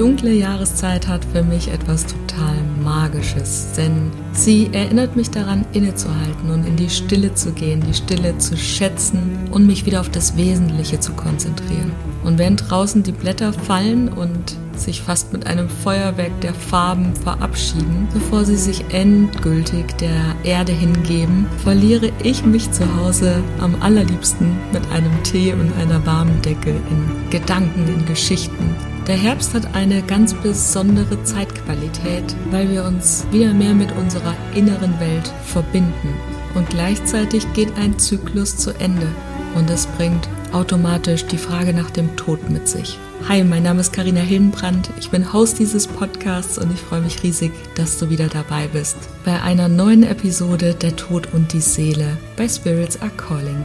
dunkle Jahreszeit hat für mich etwas total Magisches, denn sie erinnert mich daran, innezuhalten und in die Stille zu gehen, die Stille zu schätzen und mich wieder auf das Wesentliche zu konzentrieren. Und während draußen die Blätter fallen und sich fast mit einem Feuerwerk der Farben verabschieden, bevor sie sich endgültig der Erde hingeben, verliere ich mich zu Hause am allerliebsten mit einem Tee und einer warmen Decke in Gedanken, in Geschichten. Der Herbst hat eine ganz besondere Zeitqualität, weil wir uns wieder mehr mit unserer inneren Welt verbinden. Und gleichzeitig geht ein Zyklus zu Ende. Und es bringt automatisch die Frage nach dem Tod mit sich. Hi, mein Name ist Karina Hildenbrand. Ich bin Host dieses Podcasts und ich freue mich riesig, dass du wieder dabei bist bei einer neuen Episode Der Tod und die Seele bei Spirits Are Calling.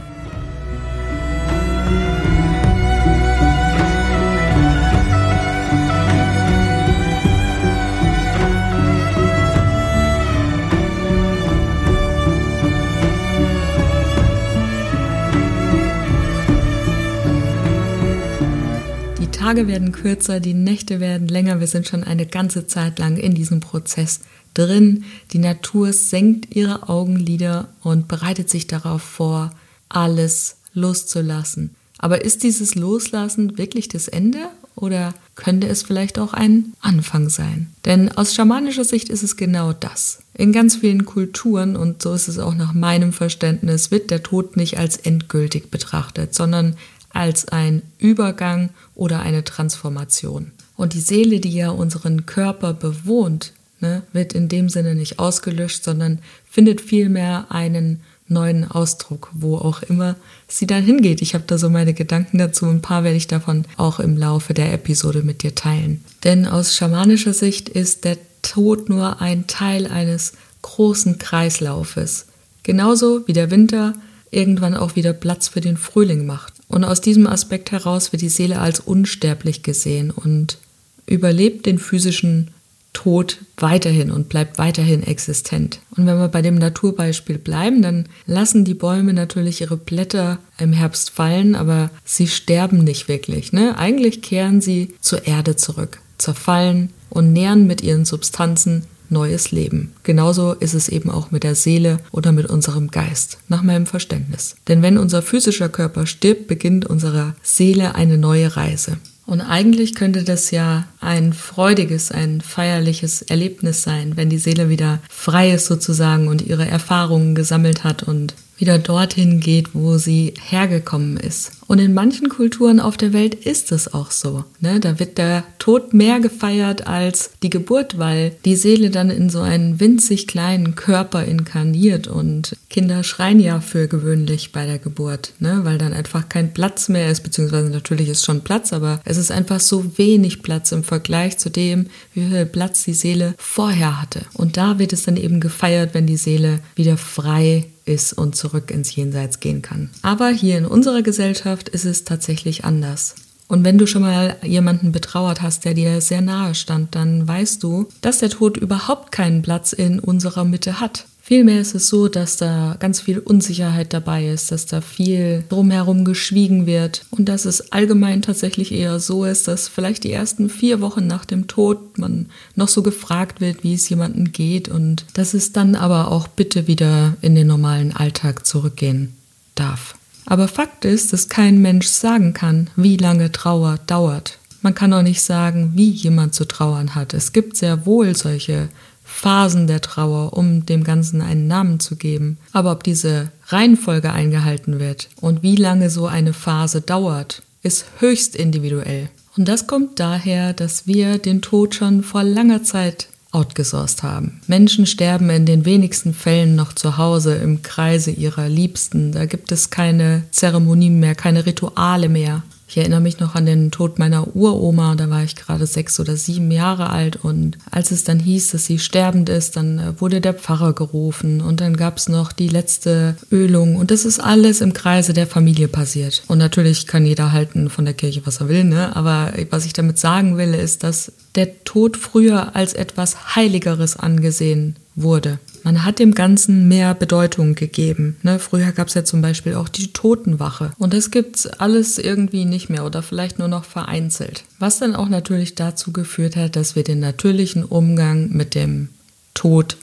Tage werden kürzer, die Nächte werden länger. Wir sind schon eine ganze Zeit lang in diesem Prozess drin. Die Natur senkt ihre Augenlider und bereitet sich darauf vor, alles loszulassen. Aber ist dieses Loslassen wirklich das Ende oder könnte es vielleicht auch ein Anfang sein? Denn aus schamanischer Sicht ist es genau das. In ganz vielen Kulturen, und so ist es auch nach meinem Verständnis, wird der Tod nicht als endgültig betrachtet, sondern als ein Übergang oder eine Transformation. Und die Seele, die ja unseren Körper bewohnt, ne, wird in dem Sinne nicht ausgelöscht, sondern findet vielmehr einen neuen Ausdruck, wo auch immer sie dann hingeht. Ich habe da so meine Gedanken dazu. Ein paar werde ich davon auch im Laufe der Episode mit dir teilen. Denn aus schamanischer Sicht ist der Tod nur ein Teil eines großen Kreislaufes. Genauso wie der Winter irgendwann auch wieder Platz für den Frühling macht. Und aus diesem Aspekt heraus wird die Seele als unsterblich gesehen und überlebt den physischen Tod weiterhin und bleibt weiterhin existent. Und wenn wir bei dem Naturbeispiel bleiben, dann lassen die Bäume natürlich ihre Blätter im Herbst fallen, aber sie sterben nicht wirklich. Ne? Eigentlich kehren sie zur Erde zurück, zerfallen und nähren mit ihren Substanzen neues Leben. Genauso ist es eben auch mit der Seele oder mit unserem Geist, nach meinem Verständnis. Denn wenn unser physischer Körper stirbt, beginnt unsere Seele eine neue Reise. Und eigentlich könnte das ja ein freudiges, ein feierliches Erlebnis sein, wenn die Seele wieder frei ist sozusagen und ihre Erfahrungen gesammelt hat und wieder dorthin geht, wo sie hergekommen ist. Und in manchen Kulturen auf der Welt ist es auch so. Ne? Da wird der Tod mehr gefeiert als die Geburt, weil die Seele dann in so einen winzig kleinen Körper inkarniert und Kinder schreien ja für gewöhnlich bei der Geburt, ne? weil dann einfach kein Platz mehr ist, beziehungsweise natürlich ist schon Platz, aber es ist einfach so wenig Platz im Vergleich zu dem, wie viel Platz die Seele vorher hatte. Und da wird es dann eben gefeiert, wenn die Seele wieder frei ist und zurück ins Jenseits gehen kann. Aber hier in unserer Gesellschaft ist es tatsächlich anders. Und wenn du schon mal jemanden betrauert hast, der dir sehr nahe stand, dann weißt du, dass der Tod überhaupt keinen Platz in unserer Mitte hat. Vielmehr ist es so, dass da ganz viel Unsicherheit dabei ist, dass da viel drumherum geschwiegen wird und dass es allgemein tatsächlich eher so ist, dass vielleicht die ersten vier Wochen nach dem Tod man noch so gefragt wird, wie es jemandem geht und dass es dann aber auch bitte wieder in den normalen Alltag zurückgehen darf. Aber Fakt ist, dass kein Mensch sagen kann, wie lange Trauer dauert. Man kann auch nicht sagen, wie jemand zu trauern hat. Es gibt sehr wohl solche Phasen der Trauer, um dem Ganzen einen Namen zu geben. Aber ob diese Reihenfolge eingehalten wird und wie lange so eine Phase dauert, ist höchst individuell. Und das kommt daher, dass wir den Tod schon vor langer Zeit outgesourced haben. Menschen sterben in den wenigsten Fällen noch zu Hause im Kreise ihrer Liebsten. Da gibt es keine Zeremonien mehr, keine Rituale mehr. Ich erinnere mich noch an den Tod meiner Uroma, da war ich gerade sechs oder sieben Jahre alt und als es dann hieß, dass sie sterbend ist, dann äh, wurde der Pfarrer gerufen und dann gab es noch die letzte Ölung und das ist alles im Kreise der Familie passiert. Und natürlich kann jeder halten von der Kirche, was er will, ne? aber was ich damit sagen will, ist, dass der Tod früher als etwas Heiligeres angesehen wurde. Man hat dem Ganzen mehr Bedeutung gegeben. Ne? Früher gab es ja zum Beispiel auch die Totenwache. Und das gibt's alles irgendwie nicht mehr oder vielleicht nur noch vereinzelt. Was dann auch natürlich dazu geführt hat, dass wir den natürlichen Umgang mit dem Tod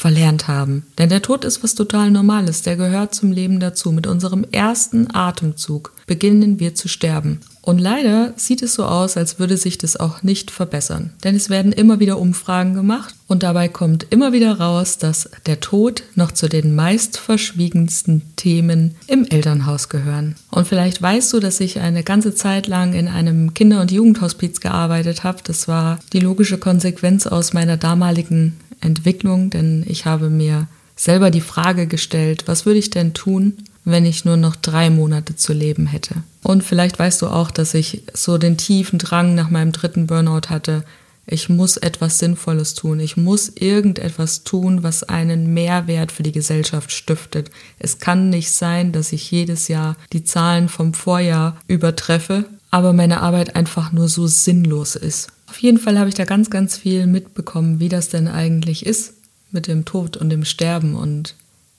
verlernt haben. Denn der Tod ist was total Normales, der gehört zum Leben dazu. Mit unserem ersten Atemzug beginnen wir zu sterben. Und leider sieht es so aus, als würde sich das auch nicht verbessern. Denn es werden immer wieder Umfragen gemacht und dabei kommt immer wieder raus, dass der Tod noch zu den meist verschwiegensten Themen im Elternhaus gehören. Und vielleicht weißt du, dass ich eine ganze Zeit lang in einem Kinder- und Jugendhospiz gearbeitet habe. Das war die logische Konsequenz aus meiner damaligen Entwicklung, denn ich habe mir selber die Frage gestellt, was würde ich denn tun, wenn ich nur noch drei Monate zu leben hätte. Und vielleicht weißt du auch, dass ich so den tiefen Drang nach meinem dritten Burnout hatte. Ich muss etwas Sinnvolles tun. Ich muss irgendetwas tun, was einen Mehrwert für die Gesellschaft stiftet. Es kann nicht sein, dass ich jedes Jahr die Zahlen vom Vorjahr übertreffe, aber meine Arbeit einfach nur so sinnlos ist. Auf jeden Fall habe ich da ganz, ganz viel mitbekommen, wie das denn eigentlich ist mit dem Tod und dem Sterben und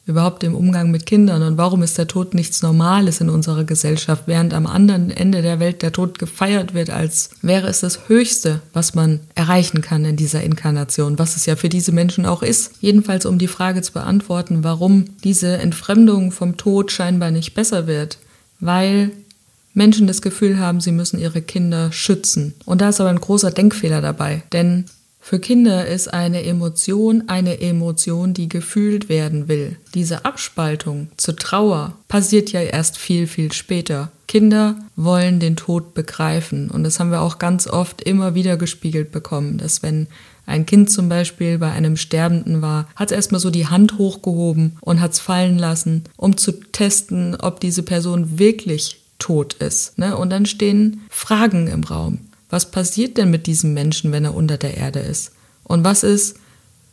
überhaupt im Umgang mit Kindern und warum ist der Tod nichts Normales in unserer Gesellschaft, während am anderen Ende der Welt der Tod gefeiert wird, als wäre es das Höchste, was man erreichen kann in dieser Inkarnation, was es ja für diese Menschen auch ist. Jedenfalls um die Frage zu beantworten, warum diese Entfremdung vom Tod scheinbar nicht besser wird, weil Menschen das Gefühl haben, sie müssen ihre Kinder schützen. Und da ist aber ein großer Denkfehler dabei, denn für Kinder ist eine Emotion eine Emotion, die gefühlt werden will. Diese Abspaltung zur Trauer passiert ja erst viel, viel später. Kinder wollen den Tod begreifen und das haben wir auch ganz oft immer wieder gespiegelt bekommen, dass wenn ein Kind zum Beispiel bei einem Sterbenden war, hat es erstmal so die Hand hochgehoben und hat es fallen lassen, um zu testen, ob diese Person wirklich tot ist. Ne? Und dann stehen Fragen im Raum. Was passiert denn mit diesem Menschen, wenn er unter der Erde ist? Und was ist,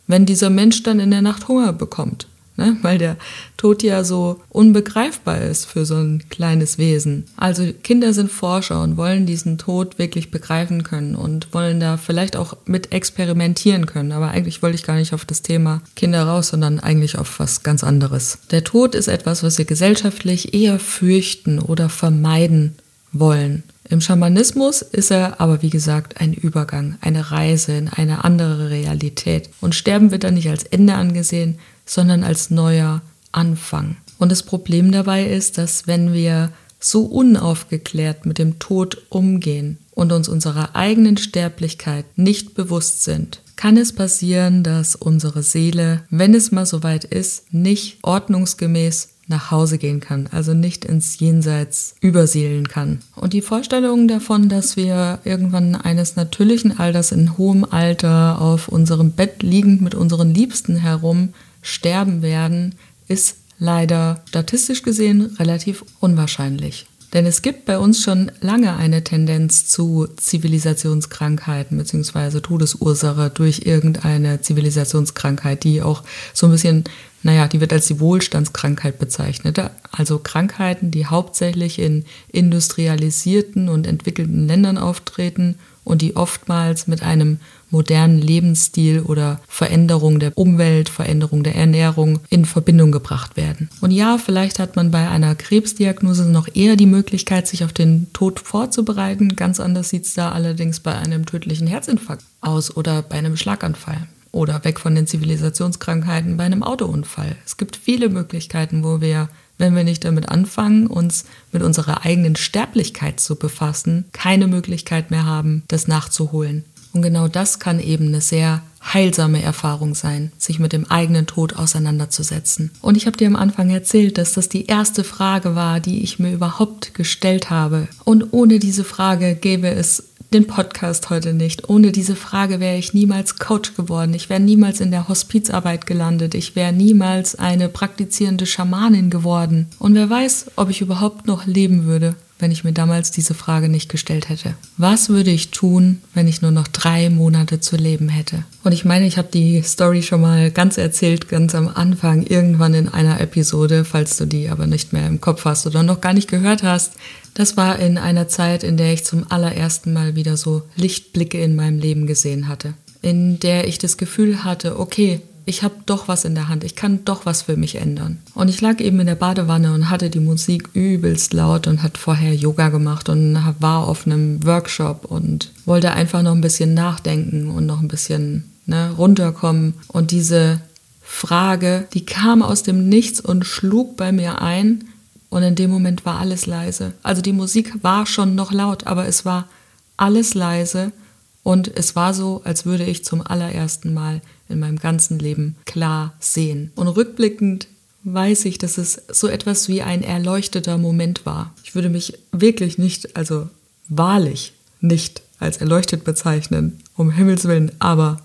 wenn dieser Mensch dann in der Nacht Hunger bekommt? Ne? Weil der Tod ja so unbegreifbar ist für so ein kleines Wesen. Also Kinder sind Forscher und wollen diesen Tod wirklich begreifen können und wollen da vielleicht auch mit experimentieren können. Aber eigentlich wollte ich gar nicht auf das Thema Kinder raus, sondern eigentlich auf was ganz anderes. Der Tod ist etwas, was wir gesellschaftlich eher fürchten oder vermeiden wollen. Im Schamanismus ist er aber wie gesagt ein Übergang, eine Reise in eine andere Realität. Und Sterben wird dann nicht als Ende angesehen, sondern als neuer Anfang. Und das Problem dabei ist, dass wenn wir so unaufgeklärt mit dem Tod umgehen und uns unserer eigenen Sterblichkeit nicht bewusst sind, kann es passieren, dass unsere Seele, wenn es mal soweit ist, nicht ordnungsgemäß nach Hause gehen kann, also nicht ins Jenseits übersiedeln kann. Und die Vorstellung davon, dass wir irgendwann eines natürlichen Alters in hohem Alter auf unserem Bett liegend mit unseren Liebsten herum sterben werden, ist leider statistisch gesehen relativ unwahrscheinlich. Denn es gibt bei uns schon lange eine Tendenz zu Zivilisationskrankheiten bzw. Todesursache durch irgendeine Zivilisationskrankheit, die auch so ein bisschen, naja, die wird als die Wohlstandskrankheit bezeichnet. Also Krankheiten, die hauptsächlich in industrialisierten und entwickelten Ländern auftreten und die oftmals mit einem modernen Lebensstil oder Veränderung der Umwelt, Veränderung der Ernährung in Verbindung gebracht werden. Und ja, vielleicht hat man bei einer Krebsdiagnose noch eher die Möglichkeit, sich auf den Tod vorzubereiten. Ganz anders sieht es da allerdings bei einem tödlichen Herzinfarkt aus oder bei einem Schlaganfall oder weg von den Zivilisationskrankheiten bei einem Autounfall. Es gibt viele Möglichkeiten, wo wir wenn wir nicht damit anfangen, uns mit unserer eigenen Sterblichkeit zu befassen, keine Möglichkeit mehr haben, das nachzuholen. Und genau das kann eben eine sehr heilsame Erfahrung sein, sich mit dem eigenen Tod auseinanderzusetzen. Und ich habe dir am Anfang erzählt, dass das die erste Frage war, die ich mir überhaupt gestellt habe. Und ohne diese Frage gäbe es den Podcast heute nicht. Ohne diese Frage wäre ich niemals Coach geworden. Ich wäre niemals in der Hospizarbeit gelandet. Ich wäre niemals eine praktizierende Schamanin geworden. Und wer weiß, ob ich überhaupt noch leben würde, wenn ich mir damals diese Frage nicht gestellt hätte. Was würde ich tun, wenn ich nur noch drei Monate zu leben hätte? Und ich meine, ich habe die Story schon mal ganz erzählt, ganz am Anfang, irgendwann in einer Episode, falls du die aber nicht mehr im Kopf hast oder noch gar nicht gehört hast. Das war in einer Zeit, in der ich zum allerersten Mal wieder so Lichtblicke in meinem Leben gesehen hatte. In der ich das Gefühl hatte, okay, ich habe doch was in der Hand, ich kann doch was für mich ändern. Und ich lag eben in der Badewanne und hatte die Musik übelst laut und hat vorher Yoga gemacht und war auf einem Workshop und wollte einfach noch ein bisschen nachdenken und noch ein bisschen ne, runterkommen. Und diese Frage, die kam aus dem Nichts und schlug bei mir ein. Und in dem Moment war alles leise. Also die Musik war schon noch laut, aber es war alles leise. Und es war so, als würde ich zum allerersten Mal in meinem ganzen Leben klar sehen. Und rückblickend weiß ich, dass es so etwas wie ein erleuchteter Moment war. Ich würde mich wirklich nicht, also wahrlich nicht als erleuchtet bezeichnen, um Himmels willen, aber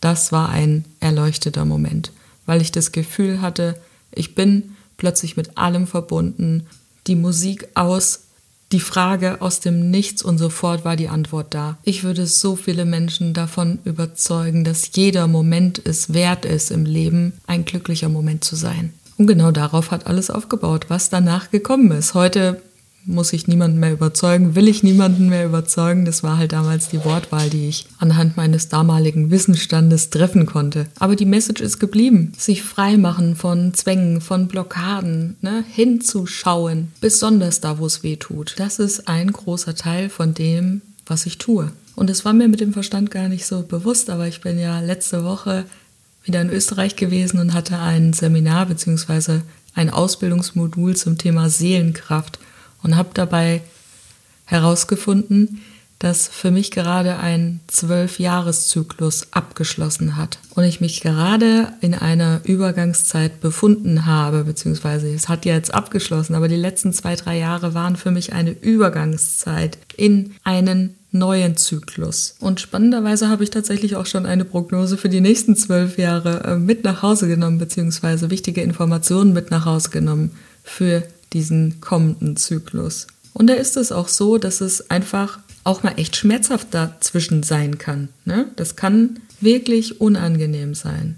das war ein erleuchteter Moment, weil ich das Gefühl hatte, ich bin plötzlich mit allem verbunden, die Musik aus, die Frage aus dem Nichts und sofort war die Antwort da. Ich würde so viele Menschen davon überzeugen, dass jeder Moment es wert ist, im Leben ein glücklicher Moment zu sein. Und genau darauf hat alles aufgebaut, was danach gekommen ist. Heute muss ich niemanden mehr überzeugen, will ich niemanden mehr überzeugen. Das war halt damals die Wortwahl, die ich anhand meines damaligen Wissensstandes treffen konnte. Aber die Message ist geblieben. Sich freimachen von Zwängen, von Blockaden, ne? hinzuschauen, besonders da, wo es weh tut. Das ist ein großer Teil von dem, was ich tue. Und es war mir mit dem Verstand gar nicht so bewusst, aber ich bin ja letzte Woche wieder in Österreich gewesen und hatte ein Seminar bzw. ein Ausbildungsmodul zum Thema Seelenkraft und habe dabei herausgefunden, dass für mich gerade ein Zwölfjahreszyklus abgeschlossen hat und ich mich gerade in einer Übergangszeit befunden habe, beziehungsweise es hat ja jetzt abgeschlossen, aber die letzten zwei, drei Jahre waren für mich eine Übergangszeit in einen neuen Zyklus. Und spannenderweise habe ich tatsächlich auch schon eine Prognose für die nächsten zwölf Jahre äh, mit nach Hause genommen, beziehungsweise wichtige Informationen mit nach Hause genommen für diesen kommenden Zyklus. Und da ist es auch so, dass es einfach auch mal echt schmerzhaft dazwischen sein kann. Ne? Das kann wirklich unangenehm sein.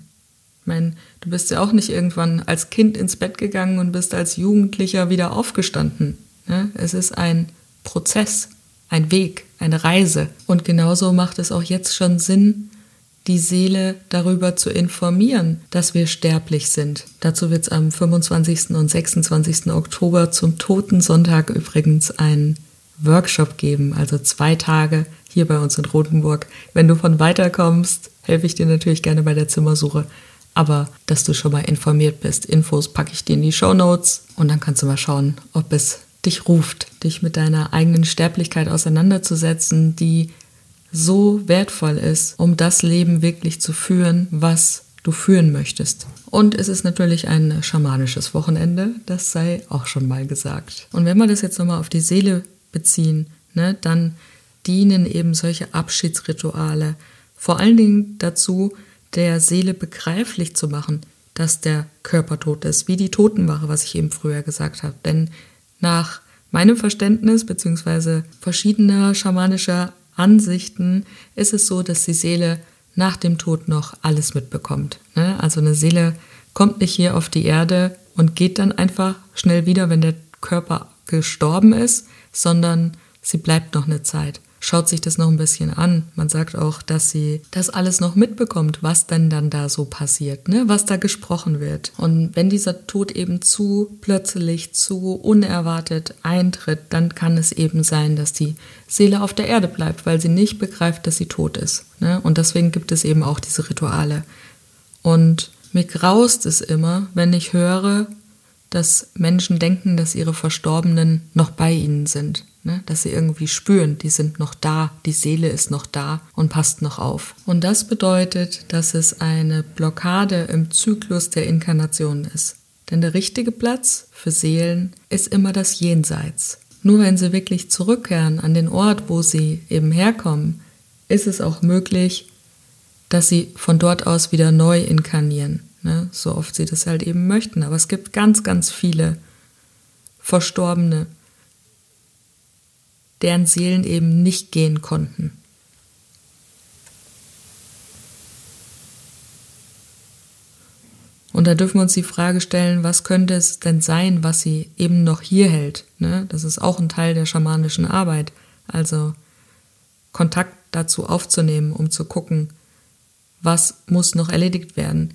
Ich meine, du bist ja auch nicht irgendwann als Kind ins Bett gegangen und bist als Jugendlicher wieder aufgestanden. Ne? Es ist ein Prozess, ein Weg, eine Reise. Und genauso macht es auch jetzt schon Sinn, die Seele darüber zu informieren, dass wir sterblich sind. Dazu wird es am 25. und 26. Oktober zum Totensonntag übrigens einen Workshop geben, also zwei Tage hier bei uns in Rothenburg. Wenn du von weiter kommst, helfe ich dir natürlich gerne bei der Zimmersuche. Aber dass du schon mal informiert bist, Infos packe ich dir in die Show Notes und dann kannst du mal schauen, ob es dich ruft, dich mit deiner eigenen Sterblichkeit auseinanderzusetzen, die so wertvoll ist, um das Leben wirklich zu führen, was du führen möchtest. Und es ist natürlich ein schamanisches Wochenende, das sei auch schon mal gesagt. Und wenn wir das jetzt nochmal auf die Seele beziehen, ne, dann dienen eben solche Abschiedsrituale vor allen Dingen dazu, der Seele begreiflich zu machen, dass der Körper tot ist, wie die Totenwache, was ich eben früher gesagt habe. Denn nach meinem Verständnis beziehungsweise verschiedener schamanischer Ansichten ist es so, dass die Seele nach dem Tod noch alles mitbekommt. Ne? Also eine Seele kommt nicht hier auf die Erde und geht dann einfach schnell wieder, wenn der Körper gestorben ist, sondern sie bleibt noch eine Zeit schaut sich das noch ein bisschen an. Man sagt auch, dass sie das alles noch mitbekommt, was denn dann da so passiert, ne? was da gesprochen wird. Und wenn dieser Tod eben zu plötzlich, zu unerwartet eintritt, dann kann es eben sein, dass die Seele auf der Erde bleibt, weil sie nicht begreift, dass sie tot ist. Ne? Und deswegen gibt es eben auch diese Rituale. Und mir graust es immer, wenn ich höre, dass Menschen denken, dass ihre Verstorbenen noch bei ihnen sind. Ne? Dass sie irgendwie spüren, die sind noch da, die Seele ist noch da und passt noch auf. Und das bedeutet, dass es eine Blockade im Zyklus der Inkarnation ist. Denn der richtige Platz für Seelen ist immer das Jenseits. Nur wenn sie wirklich zurückkehren an den Ort, wo sie eben herkommen, ist es auch möglich, dass sie von dort aus wieder neu inkarnieren ne? so oft sie das halt eben möchten. Aber es gibt ganz, ganz viele Verstorbene, deren Seelen eben nicht gehen konnten. Und da dürfen wir uns die Frage stellen, was könnte es denn sein, was sie eben noch hier hält? Ne? Das ist auch ein Teil der schamanischen Arbeit. Also Kontakt dazu aufzunehmen, um zu gucken, was muss noch erledigt werden.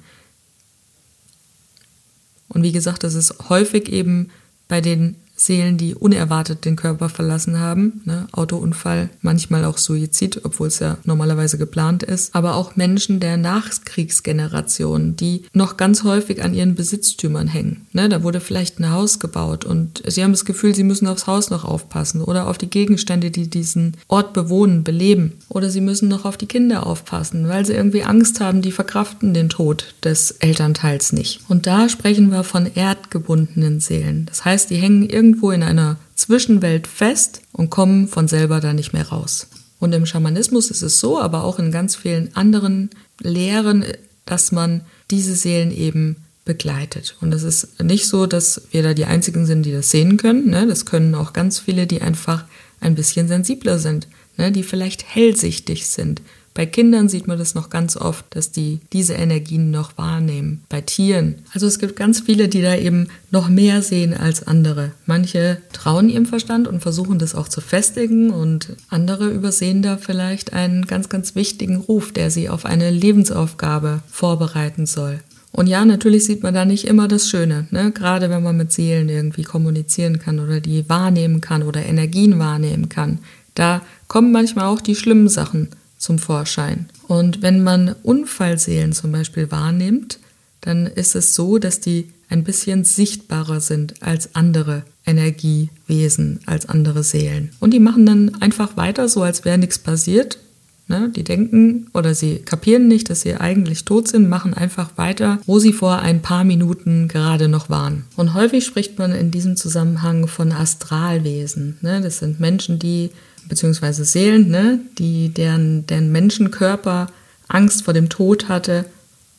Und wie gesagt, das ist häufig eben bei den Seelen, die unerwartet den Körper verlassen haben. Ne? Autounfall, manchmal auch Suizid, obwohl es ja normalerweise geplant ist. Aber auch Menschen der Nachkriegsgeneration, die noch ganz häufig an ihren Besitztümern hängen. Ne? Da wurde vielleicht ein Haus gebaut und sie haben das Gefühl, sie müssen aufs Haus noch aufpassen oder auf die Gegenstände, die diesen Ort bewohnen, beleben. Oder sie müssen noch auf die Kinder aufpassen, weil sie irgendwie Angst haben, die verkraften den Tod des Elternteils nicht. Und da sprechen wir von erdgebundenen Seelen. Das heißt, die hängen irgendwie irgendwo in einer Zwischenwelt fest und kommen von selber da nicht mehr raus. Und im Schamanismus ist es so, aber auch in ganz vielen anderen Lehren, dass man diese Seelen eben begleitet. Und es ist nicht so, dass wir da die Einzigen sind, die das sehen können. Ne? Das können auch ganz viele, die einfach ein bisschen sensibler sind, ne? die vielleicht hellsichtig sind, bei Kindern sieht man das noch ganz oft, dass die diese Energien noch wahrnehmen. Bei Tieren. Also es gibt ganz viele, die da eben noch mehr sehen als andere. Manche trauen ihrem Verstand und versuchen das auch zu festigen und andere übersehen da vielleicht einen ganz, ganz wichtigen Ruf, der sie auf eine Lebensaufgabe vorbereiten soll. Und ja, natürlich sieht man da nicht immer das Schöne, ne? gerade wenn man mit Seelen irgendwie kommunizieren kann oder die wahrnehmen kann oder Energien wahrnehmen kann. Da kommen manchmal auch die schlimmen Sachen zum Vorschein. Und wenn man Unfallseelen zum Beispiel wahrnimmt, dann ist es so, dass die ein bisschen sichtbarer sind als andere Energiewesen, als andere Seelen. Und die machen dann einfach weiter, so als wäre nichts passiert. Ne? Die denken oder sie kapieren nicht, dass sie eigentlich tot sind, machen einfach weiter, wo sie vor ein paar Minuten gerade noch waren. Und häufig spricht man in diesem Zusammenhang von Astralwesen. Ne? Das sind Menschen, die beziehungsweise Seelen, ne, die deren, deren Menschenkörper Angst vor dem Tod hatte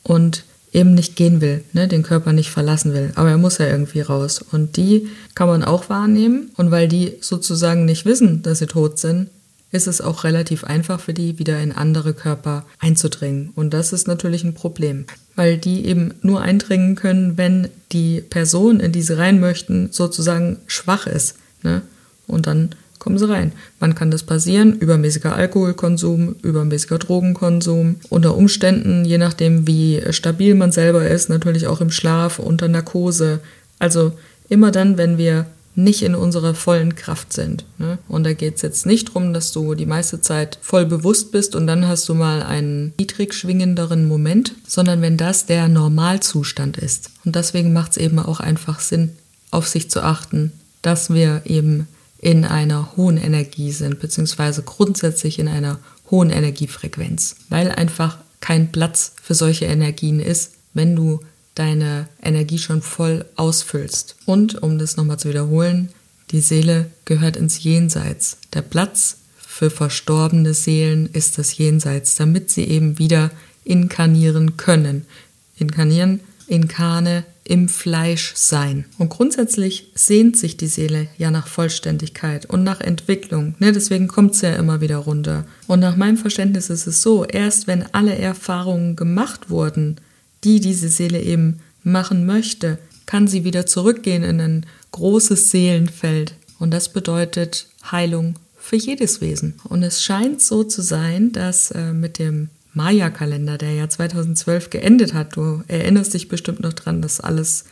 und eben nicht gehen will, ne, den Körper nicht verlassen will. Aber er muss ja irgendwie raus. Und die kann man auch wahrnehmen. Und weil die sozusagen nicht wissen, dass sie tot sind, ist es auch relativ einfach für die, wieder in andere Körper einzudringen. Und das ist natürlich ein Problem, weil die eben nur eindringen können, wenn die Person, in die sie rein möchten, sozusagen schwach ist. Ne? Und dann kommen sie rein. Wann kann das passieren? Übermäßiger Alkoholkonsum, übermäßiger Drogenkonsum, unter Umständen, je nachdem wie stabil man selber ist, natürlich auch im Schlaf, unter Narkose. Also immer dann, wenn wir nicht in unserer vollen Kraft sind. Ne? Und da geht es jetzt nicht darum, dass du die meiste Zeit voll bewusst bist und dann hast du mal einen niedrig schwingenderen Moment, sondern wenn das der Normalzustand ist. Und deswegen macht es eben auch einfach Sinn, auf sich zu achten, dass wir eben in einer hohen Energie sind, beziehungsweise grundsätzlich in einer hohen Energiefrequenz, weil einfach kein Platz für solche Energien ist, wenn du deine Energie schon voll ausfüllst. Und um das nochmal zu wiederholen, die Seele gehört ins Jenseits. Der Platz für verstorbene Seelen ist das Jenseits, damit sie eben wieder inkarnieren können. Inkarnieren, Inkarne im Fleisch sein. Und grundsätzlich sehnt sich die Seele ja nach Vollständigkeit und nach Entwicklung. Ne? Deswegen kommt es ja immer wieder runter. Und nach meinem Verständnis ist es so, erst wenn alle Erfahrungen gemacht wurden, die diese Seele eben machen möchte, kann sie wieder zurückgehen in ein großes Seelenfeld. Und das bedeutet Heilung für jedes Wesen. Und es scheint so zu sein, dass äh, mit dem Maya-Kalender, der ja 2012 geendet hat. Du erinnerst dich bestimmt noch dran, dass alles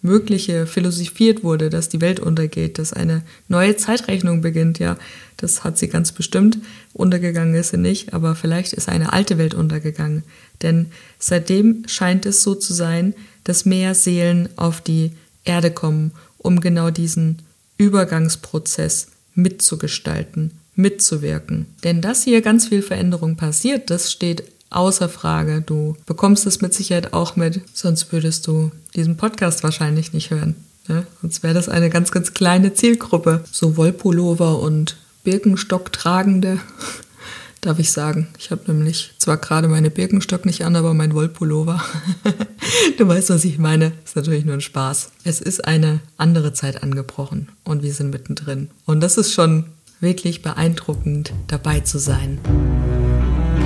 Mögliche philosophiert wurde, dass die Welt untergeht, dass eine neue Zeitrechnung beginnt. Ja, das hat sie ganz bestimmt. Untergegangen ist sie nicht, aber vielleicht ist eine alte Welt untergegangen. Denn seitdem scheint es so zu sein, dass mehr Seelen auf die Erde kommen, um genau diesen Übergangsprozess mitzugestalten mitzuwirken. Denn dass hier ganz viel Veränderung passiert, das steht außer Frage. Du bekommst es mit Sicherheit auch mit, sonst würdest du diesen Podcast wahrscheinlich nicht hören. Ne? Sonst wäre das eine ganz, ganz kleine Zielgruppe. So Wollpullover und Birkenstock tragende, darf ich sagen. Ich habe nämlich zwar gerade meine Birkenstock nicht an, aber mein Wollpullover. du weißt, was ich meine. Ist natürlich nur ein Spaß. Es ist eine andere Zeit angebrochen und wir sind mittendrin. Und das ist schon wirklich beeindruckend dabei zu sein.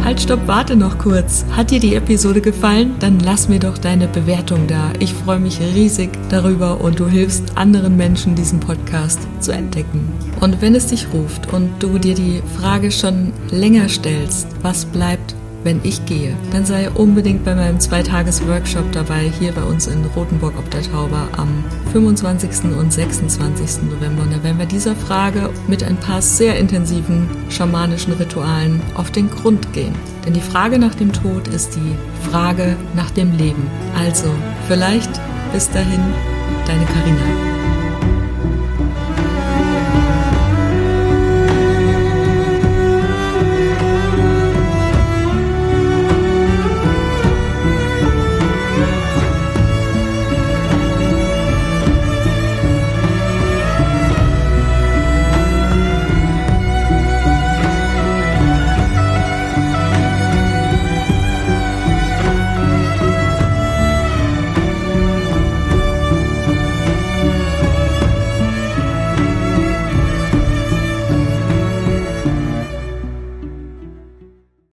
Halt, stopp, warte noch kurz. Hat dir die Episode gefallen? Dann lass mir doch deine Bewertung da. Ich freue mich riesig darüber und du hilfst anderen Menschen, diesen Podcast zu entdecken. Und wenn es dich ruft und du dir die Frage schon länger stellst, was bleibt, wenn ich gehe, dann sei unbedingt bei meinem Zweitages-Workshop dabei, hier bei uns in Rothenburg ob der Tauber am 25. und 26. November. Und da werden wir dieser Frage mit ein paar sehr intensiven schamanischen Ritualen auf den Grund gehen. Denn die Frage nach dem Tod ist die Frage nach dem Leben. Also, vielleicht bis dahin, deine Karina.